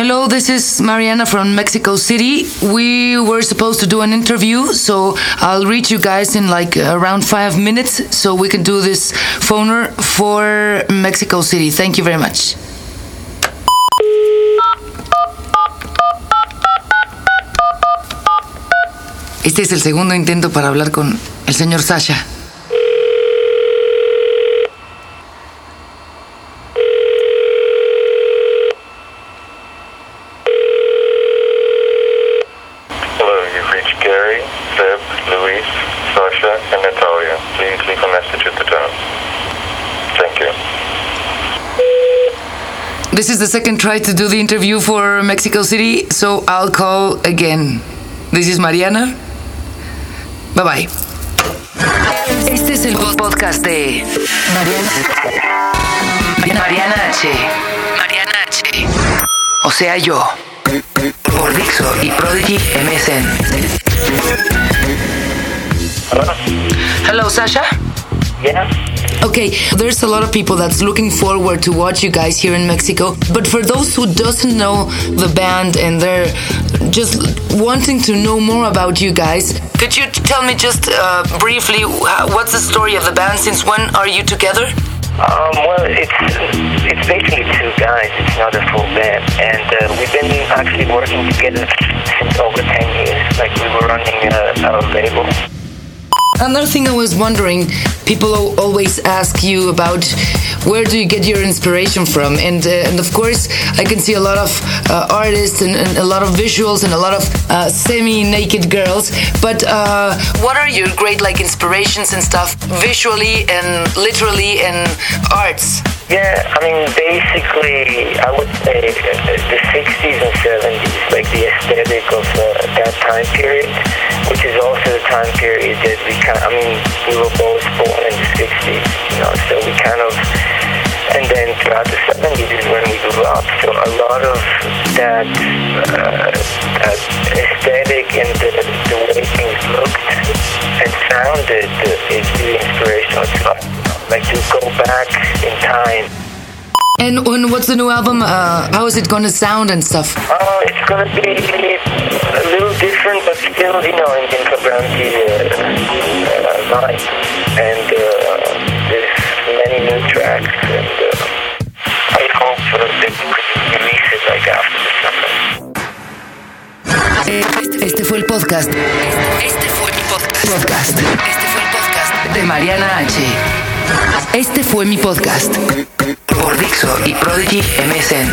Hello, this is Mariana from Mexico City. We were supposed to do an interview, so I'll reach you guys in like around five minutes so we can do this phoner for Mexico City. Thank you very much. Este es el segundo intento para hablar con el señor Sasha. Seb, Luis, Sasha, and Natalia. Please leave a message at the tone. Thank you. This is the second try to do the interview for Mexico City, so I'll call again. This is Mariana. Bye bye. Este es el podcast de Mariana. Mariana H. Mariana H. O sea, yo. Por Dixo y Prodigy MSN. Hello? Hello, Sasha. Yeah? Okay, there's a lot of people that's looking forward to watch you guys here in Mexico. But for those who doesn't know the band and they're just wanting to know more about you guys, could you tell me just uh, briefly uh, what's the story of the band? Since when are you together? Um, well, it's it's basically two guys. It's not a full band, and uh, we've been actually working together since over ten years. Like we were running our label. Another thing I was wondering, people always ask you about where do you get your inspiration from, and uh, and of course I can see a lot of uh, artists and, and a lot of visuals and a lot of uh, semi-naked girls. But uh, what are your great like inspirations and stuff, visually and literally and arts? Yeah, I mean, basically, I would say the 60s and 70s, like the aesthetic of uh, that time period, which is also the time period that we kind I mean, we were both born in the 60s, you know, so we kind of, and then throughout the 70s is when we grew up, so a lot of that, uh, that aesthetic and the, the way things looked and sounded uh, to go back in time. And, and what's the new album? Uh, how is it going to sound and stuff? Uh, it's gonna be a little different, but still, you know, in the Inflagranti uh, uh, line. And uh, there's many new tracks, and uh, I hope that we could release it like after the summer. Este, este fue el podcast. Este, este fue mi podcast. Podcast. Este fue el podcast de Mariana H. Este fue mi podcast. Por Dixo y Prodigy MSN.